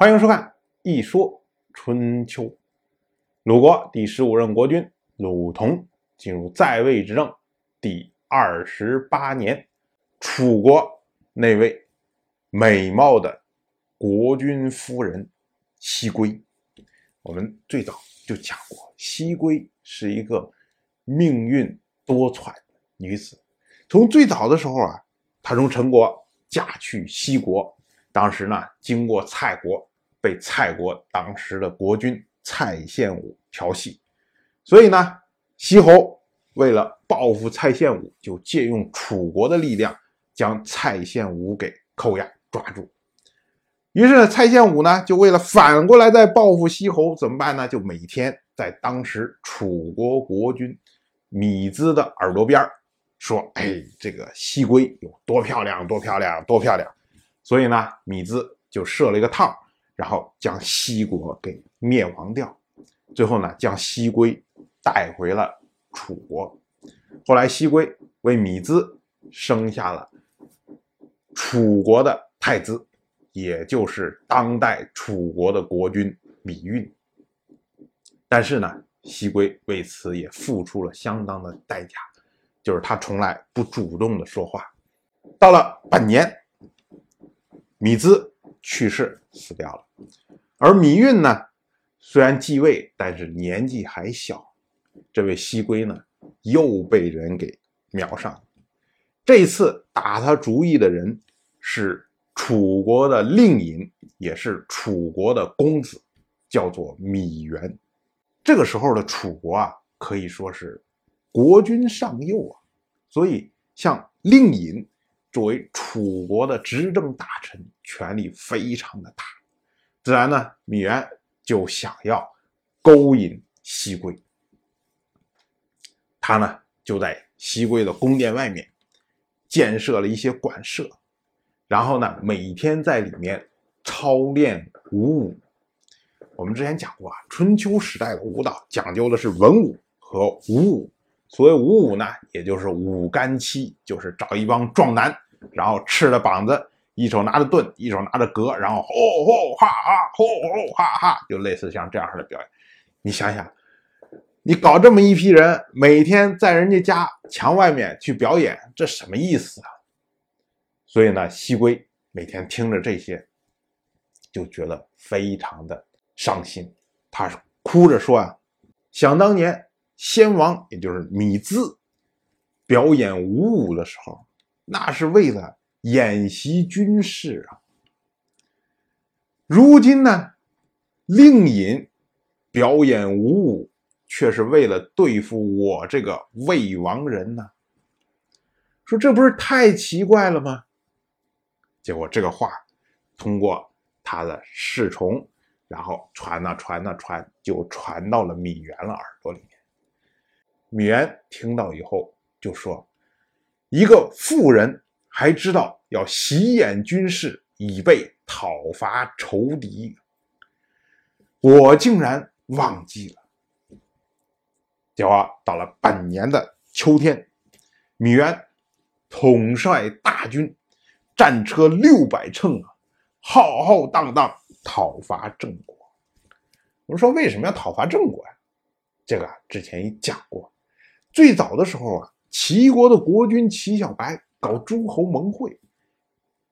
欢迎收看《一说春秋》。鲁国第十五任国君鲁同进入在位执政第二十八年，楚国那位美貌的国君夫人西归，我们最早就讲过，西归是一个命运多舛女子。从最早的时候啊，她从陈国嫁去西国，当时呢，经过蔡国。被蔡国当时的国君蔡献武调戏，所以呢，西侯为了报复蔡献武，就借用楚国的力量将蔡献武给扣押抓住。于是蔡献武呢，就为了反过来再报复西侯，怎么办呢？就每天在当时楚国国君米兹的耳朵边说：“哎，这个西归有多漂亮，多漂亮，多漂亮。”所以呢，米兹就设了一个套。然后将西国给灭亡掉，最后呢，将西归带回了楚国。后来西归为米兹生下了楚国的太子，也就是当代楚国的国君芈运。但是呢，西归为此也付出了相当的代价，就是他从来不主动的说话。到了本年，米兹去世死掉了。而芈运呢，虽然继位，但是年纪还小。这位西归呢，又被人给瞄上了。这次打他主意的人是楚国的令尹，也是楚国的公子，叫做芈原。这个时候的楚国啊，可以说是国君上右啊，所以像令尹作为楚国的执政大臣，权力非常的大。自然呢，芈原就想要勾引西归，他呢就在西归的宫殿外面建设了一些馆舍，然后呢每天在里面操练武舞。我们之前讲过啊，春秋时代的舞蹈讲究的是文武和武舞。所谓武舞呢，也就是舞干七，就是找一帮壮男，然后赤着膀子。一手拿着盾，一手拿着戈，然后吼吼哈哈，吼吼哈哈，就类似像这样式的表演。你想想，你搞这么一批人，每天在人家家墙外面去表演，这什么意思啊？所以呢，西归每天听着这些，就觉得非常的伤心。他哭着说啊：“想当年，先王也就是米兹表演武舞的时候，那是为了。”演习军事啊！如今呢，令尹表演武武，却是为了对付我这个魏王人呢。说这不是太奇怪了吗？结果这个话通过他的侍从，然后传呐传呐传，就传到了芈原了耳朵里面。芈原听到以后就说：“一个妇人。”还知道要习演军事，以备讨伐仇敌。我竟然忘记了。结果到了本年的秋天，芈原统帅大军，战车六百乘啊，浩浩荡荡讨伐郑国。我们说为什么要讨伐郑国呀？这个之前也讲过。最早的时候啊，齐国的国君齐小白。搞诸侯盟会，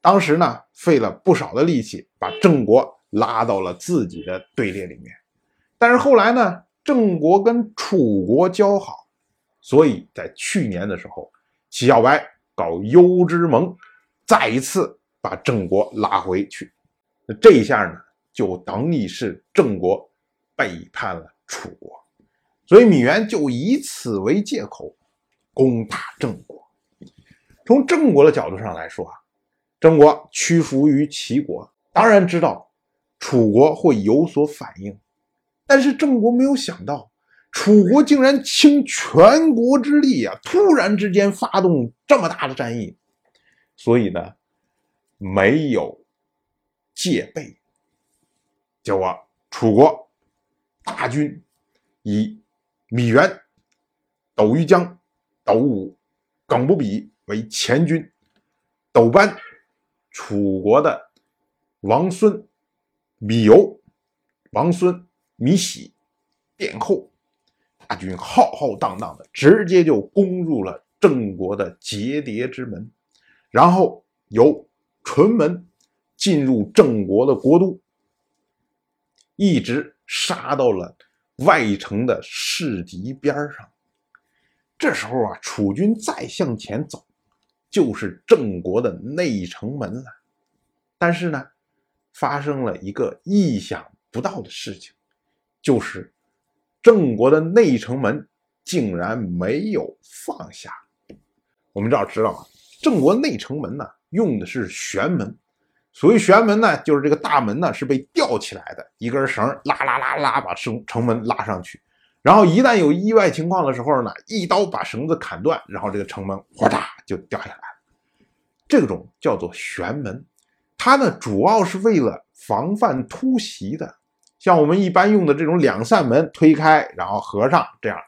当时呢费了不少的力气，把郑国拉到了自己的队列里面。但是后来呢，郑国跟楚国交好，所以在去年的时候，齐小白搞幽之盟，再一次把郑国拉回去。那这一下呢，就等于是郑国背叛了楚国，所以芈原就以此为借口攻打郑国。从郑国的角度上来说啊，郑国屈服于齐国，当然知道楚国会有所反应，但是郑国没有想到，楚国竟然倾全国之力啊，突然之间发动这么大的战役，所以呢，没有戒备，结果楚国大军以米原、斗于江、斗武、耿不比。为前军，斗班，楚国的王孙米由、王孙、米喜殿后，大军浩浩荡荡的，直接就攻入了郑国的结蝶之门，然后由淳门进入郑国的国都，一直杀到了外城的市集边上。这时候啊，楚军再向前走，就是郑国的内城门了。但是呢，发生了一个意想不到的事情，就是郑国的内城门竟然没有放下。我们这要知道啊，郑国内城门呢用的是玄门，所谓玄门呢，就是这个大门呢是被吊起来的，一根绳拉拉拉拉把城城门拉上去。然后一旦有意外情况的时候呢，一刀把绳子砍断，然后这个城门哗嗒就掉下来了。这种叫做玄门，它呢主要是为了防范突袭的。像我们一般用的这种两扇门推开然后合上，这样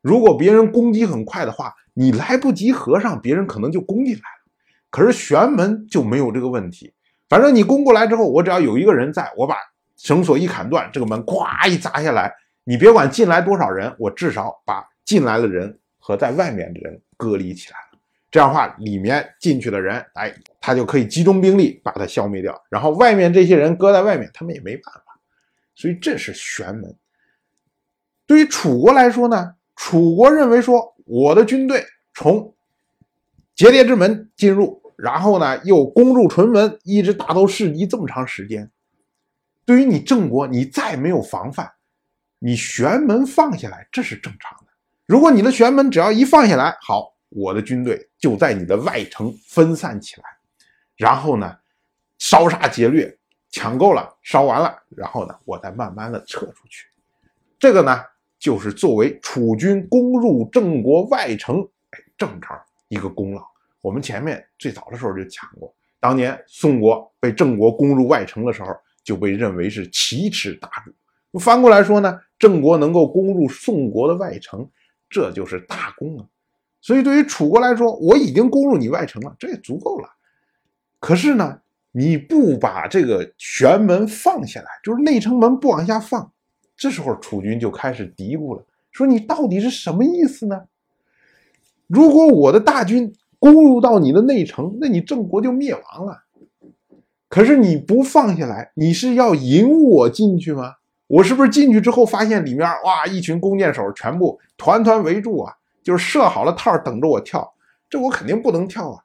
如果别人攻击很快的话，你来不及合上，别人可能就攻进来了。可是玄门就没有这个问题，反正你攻过来之后，我只要有一个人在，我把绳索一砍断，这个门咵一砸下来。你别管进来多少人，我至少把进来的人和在外面的人隔离起来。这样的话，里面进去的人，哎，他就可以集中兵力把他消灭掉。然后外面这些人搁在外面，他们也没办法。所以这是玄门。对于楚国来说呢，楚国认为说，我的军队从结蝶之门进入，然后呢又攻入淳门，一直打到市集这么长时间。对于你郑国，你再没有防范。你玄门放下来，这是正常的。如果你的玄门只要一放下来，好，我的军队就在你的外城分散起来，然后呢，烧杀劫掠，抢够了，烧完了，然后呢，我再慢慢的撤出去。这个呢，就是作为楚军攻入郑国外城，哎，正常一个功劳。我们前面最早的时候就讲过，当年宋国被郑国攻入外城的时候，就被认为是奇耻大辱。翻过来说呢，郑国能够攻入宋国的外城，这就是大功啊。所以对于楚国来说，我已经攻入你外城了，这也足够了。可是呢，你不把这个玄门放下来，就是内城门不往下放，这时候楚军就开始嘀咕了，说你到底是什么意思呢？如果我的大军攻入到你的内城，那你郑国就灭亡了。可是你不放下来，你是要引我进去吗？我是不是进去之后发现里面哇一群弓箭手全部团团围住啊？就是设好了套等着我跳，这我肯定不能跳啊！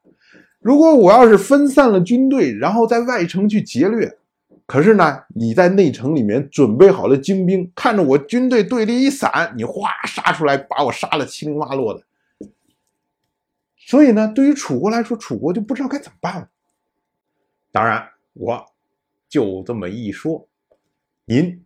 如果我要是分散了军队，然后在外城去劫掠，可是呢你在内城里面准备好了精兵，看着我军队队列一散，你哗杀出来把我杀了七零八落的。所以呢，对于楚国来说，楚国就不知道该怎么办了。当然，我就这么一说，您。